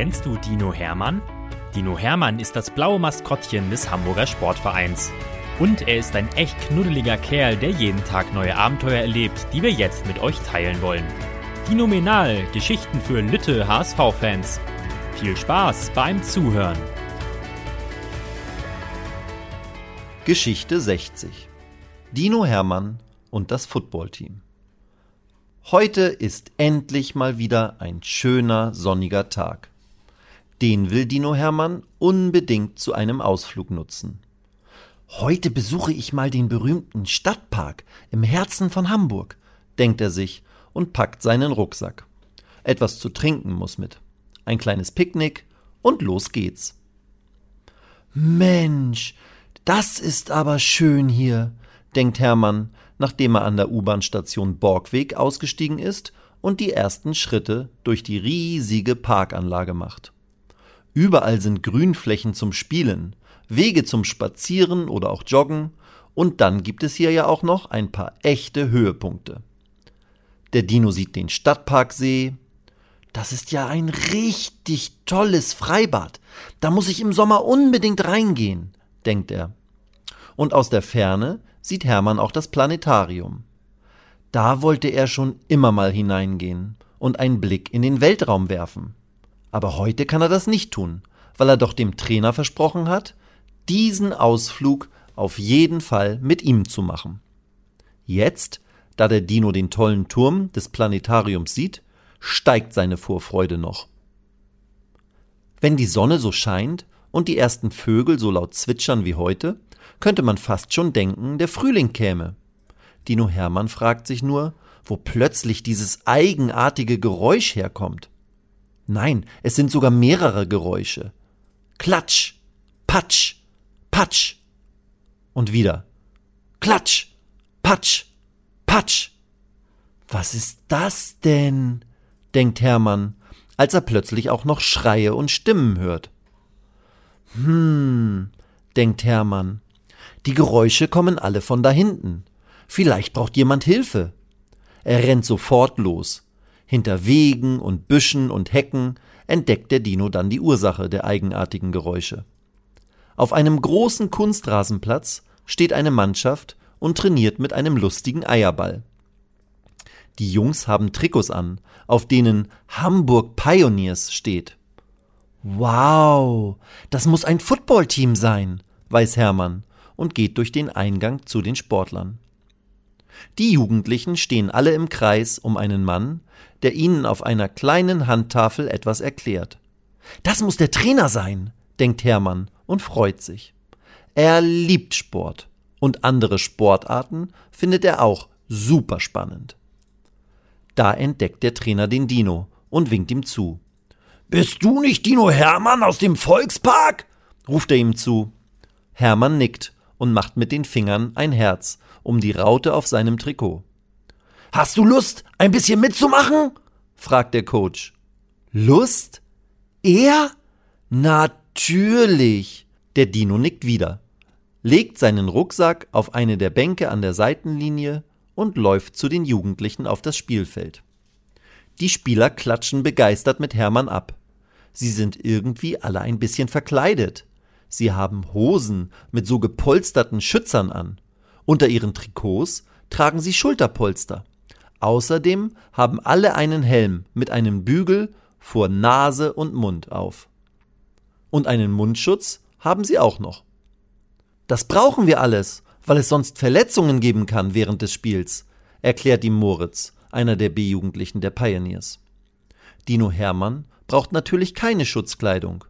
Kennst du Dino Hermann? Dino Hermann ist das blaue Maskottchen des Hamburger Sportvereins. Und er ist ein echt knuddeliger Kerl, der jeden Tag neue Abenteuer erlebt, die wir jetzt mit euch teilen wollen. Dinominal, Geschichten für Lütte HSV-Fans. Viel Spaß beim Zuhören. Geschichte 60 Dino Hermann und das Footballteam. Heute ist endlich mal wieder ein schöner sonniger Tag. Den will Dino Hermann unbedingt zu einem Ausflug nutzen. Heute besuche ich mal den berühmten Stadtpark im Herzen von Hamburg, denkt er sich und packt seinen Rucksack. Etwas zu trinken muss mit. Ein kleines Picknick und los geht's. Mensch, das ist aber schön hier, denkt Hermann, nachdem er an der U-Bahn-Station Borgweg ausgestiegen ist und die ersten Schritte durch die riesige Parkanlage macht. Überall sind Grünflächen zum Spielen, Wege zum Spazieren oder auch Joggen, und dann gibt es hier ja auch noch ein paar echte Höhepunkte. Der Dino sieht den Stadtparksee. Das ist ja ein richtig tolles Freibad. Da muss ich im Sommer unbedingt reingehen, denkt er. Und aus der Ferne sieht Hermann auch das Planetarium. Da wollte er schon immer mal hineingehen und einen Blick in den Weltraum werfen. Aber heute kann er das nicht tun, weil er doch dem Trainer versprochen hat, diesen Ausflug auf jeden Fall mit ihm zu machen. Jetzt, da der Dino den tollen Turm des Planetariums sieht, steigt seine Vorfreude noch. Wenn die Sonne so scheint und die ersten Vögel so laut zwitschern wie heute, könnte man fast schon denken, der Frühling käme. Dino Hermann fragt sich nur, wo plötzlich dieses eigenartige Geräusch herkommt. Nein, es sind sogar mehrere Geräusche. Klatsch, Patsch, Patsch. Und wieder. Klatsch, Patsch, Patsch. Was ist das denn? denkt Hermann, als er plötzlich auch noch Schreie und Stimmen hört. Hm, denkt Hermann, die Geräusche kommen alle von da hinten. Vielleicht braucht jemand Hilfe. Er rennt sofort los. Hinter Wegen und Büschen und Hecken entdeckt der Dino dann die Ursache der eigenartigen Geräusche. Auf einem großen Kunstrasenplatz steht eine Mannschaft und trainiert mit einem lustigen Eierball. Die Jungs haben Trikots an, auf denen Hamburg Pioneers steht. Wow, das muss ein Footballteam sein, weiß Hermann und geht durch den Eingang zu den Sportlern. Die Jugendlichen stehen alle im Kreis um einen Mann, der ihnen auf einer kleinen Handtafel etwas erklärt. Das muss der Trainer sein, denkt Hermann und freut sich. Er liebt Sport und andere Sportarten findet er auch super spannend. Da entdeckt der Trainer den Dino und winkt ihm zu. Bist du nicht Dino Hermann aus dem Volkspark? ruft er ihm zu. Hermann nickt und macht mit den Fingern ein Herz um die Raute auf seinem Trikot. Hast du Lust, ein bisschen mitzumachen? fragt der Coach. Lust? Er? Natürlich. Der Dino nickt wieder, legt seinen Rucksack auf eine der Bänke an der Seitenlinie und läuft zu den Jugendlichen auf das Spielfeld. Die Spieler klatschen begeistert mit Hermann ab. Sie sind irgendwie alle ein bisschen verkleidet. Sie haben Hosen mit so gepolsterten Schützern an. Unter ihren Trikots tragen sie Schulterpolster. Außerdem haben alle einen Helm mit einem Bügel vor Nase und Mund auf. Und einen Mundschutz haben sie auch noch. Das brauchen wir alles, weil es sonst Verletzungen geben kann während des Spiels, erklärt ihm Moritz, einer der B-Jugendlichen der Pioneers. Dino Hermann braucht natürlich keine Schutzkleidung.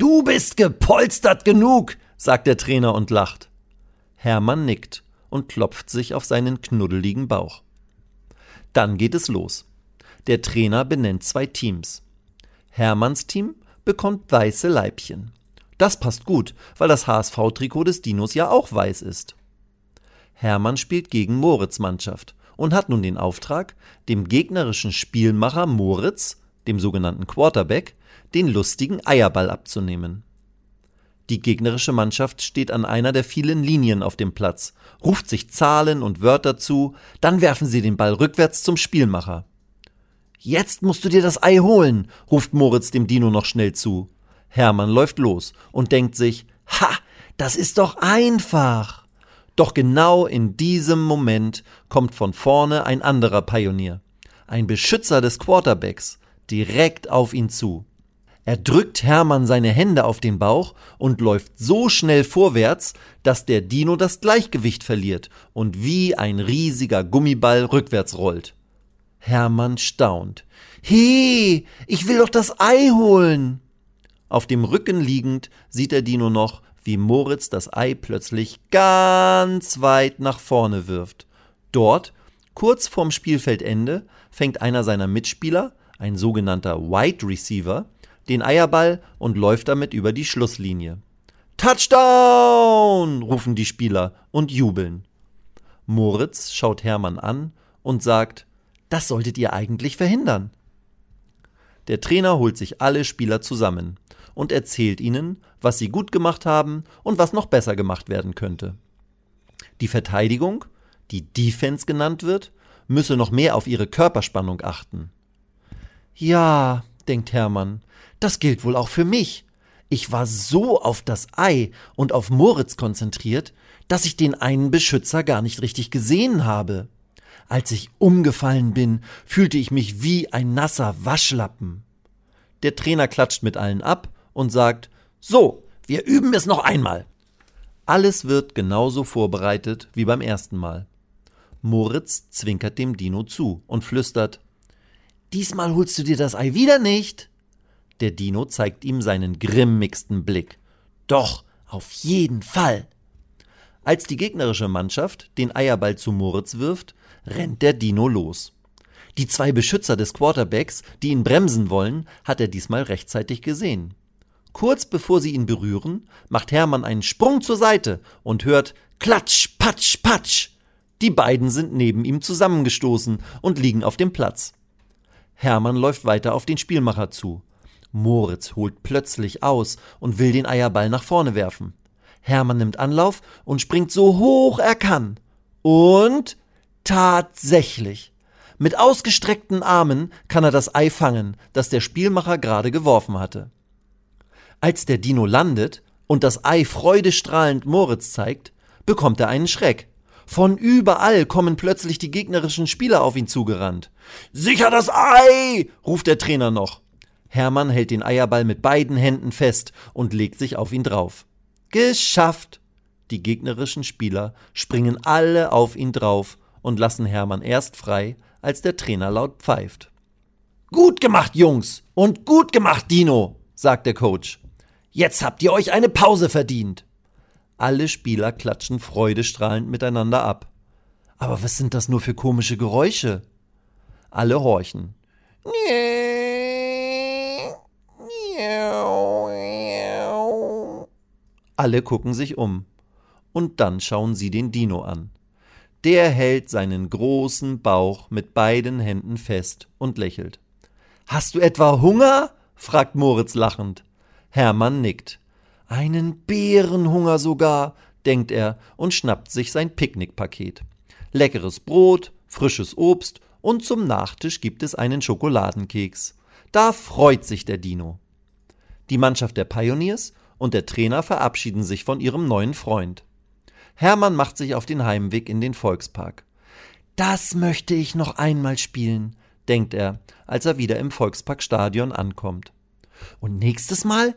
Du bist gepolstert genug, sagt der Trainer und lacht. Hermann nickt und klopft sich auf seinen knuddeligen Bauch. Dann geht es los. Der Trainer benennt zwei Teams. Hermanns Team bekommt weiße Leibchen. Das passt gut, weil das HSV-Trikot des Dinos ja auch weiß ist. Hermann spielt gegen Moritz Mannschaft und hat nun den Auftrag, dem gegnerischen Spielmacher Moritz, dem sogenannten Quarterback, den lustigen Eierball abzunehmen. Die gegnerische Mannschaft steht an einer der vielen Linien auf dem Platz, ruft sich Zahlen und Wörter zu, dann werfen sie den Ball rückwärts zum Spielmacher. Jetzt musst du dir das Ei holen, ruft Moritz dem Dino noch schnell zu. Hermann läuft los und denkt sich, ha, das ist doch einfach. Doch genau in diesem Moment kommt von vorne ein anderer Pionier, ein Beschützer des Quarterbacks, direkt auf ihn zu. Er drückt Hermann seine Hände auf den Bauch und läuft so schnell vorwärts, dass der Dino das Gleichgewicht verliert und wie ein riesiger Gummiball rückwärts rollt. Hermann staunt. He, ich will doch das Ei holen. Auf dem Rücken liegend sieht der Dino noch, wie Moritz das Ei plötzlich ganz weit nach vorne wirft. Dort, kurz vorm Spielfeldende, fängt einer seiner Mitspieler, ein sogenannter Wide Receiver, den Eierball und läuft damit über die Schlusslinie. Touchdown! rufen die Spieler und jubeln. Moritz schaut Hermann an und sagt, das solltet ihr eigentlich verhindern. Der Trainer holt sich alle Spieler zusammen und erzählt ihnen, was sie gut gemacht haben und was noch besser gemacht werden könnte. Die Verteidigung, die Defense genannt wird, müsse noch mehr auf ihre Körperspannung achten. Ja, denkt Hermann, das gilt wohl auch für mich. Ich war so auf das Ei und auf Moritz konzentriert, dass ich den einen Beschützer gar nicht richtig gesehen habe. Als ich umgefallen bin, fühlte ich mich wie ein nasser Waschlappen. Der Trainer klatscht mit allen ab und sagt, so, wir üben es noch einmal. Alles wird genauso vorbereitet wie beim ersten Mal. Moritz zwinkert dem Dino zu und flüstert, Diesmal holst du dir das Ei wieder nicht. Der Dino zeigt ihm seinen grimmigsten Blick. Doch, auf jeden Fall. Als die gegnerische Mannschaft den Eierball zu Moritz wirft, rennt der Dino los. Die zwei Beschützer des Quarterbacks, die ihn bremsen wollen, hat er diesmal rechtzeitig gesehen. Kurz bevor sie ihn berühren, macht Hermann einen Sprung zur Seite und hört Klatsch, Patsch, Patsch. Die beiden sind neben ihm zusammengestoßen und liegen auf dem Platz. Hermann läuft weiter auf den Spielmacher zu. Moritz holt plötzlich aus und will den Eierball nach vorne werfen. Hermann nimmt Anlauf und springt so hoch er kann. Und tatsächlich. Mit ausgestreckten Armen kann er das Ei fangen, das der Spielmacher gerade geworfen hatte. Als der Dino landet und das Ei freudestrahlend Moritz zeigt, bekommt er einen Schreck. Von überall kommen plötzlich die gegnerischen Spieler auf ihn zugerannt. Sicher das Ei! ruft der Trainer noch. Hermann hält den Eierball mit beiden Händen fest und legt sich auf ihn drauf. Geschafft! Die gegnerischen Spieler springen alle auf ihn drauf und lassen Hermann erst frei, als der Trainer laut pfeift. Gut gemacht, Jungs! Und gut gemacht, Dino! sagt der Coach. Jetzt habt ihr euch eine Pause verdient. Alle Spieler klatschen freudestrahlend miteinander ab. Aber was sind das nur für komische Geräusche? Alle horchen. Alle gucken sich um. Und dann schauen sie den Dino an. Der hält seinen großen Bauch mit beiden Händen fest und lächelt. Hast du etwa Hunger? fragt Moritz lachend. Hermann nickt. Einen Bärenhunger sogar, denkt er und schnappt sich sein Picknickpaket. Leckeres Brot, frisches Obst und zum Nachtisch gibt es einen Schokoladenkeks. Da freut sich der Dino. Die Mannschaft der Pioneers und der Trainer verabschieden sich von ihrem neuen Freund. Hermann macht sich auf den Heimweg in den Volkspark. Das möchte ich noch einmal spielen, denkt er, als er wieder im Volksparkstadion ankommt. Und nächstes Mal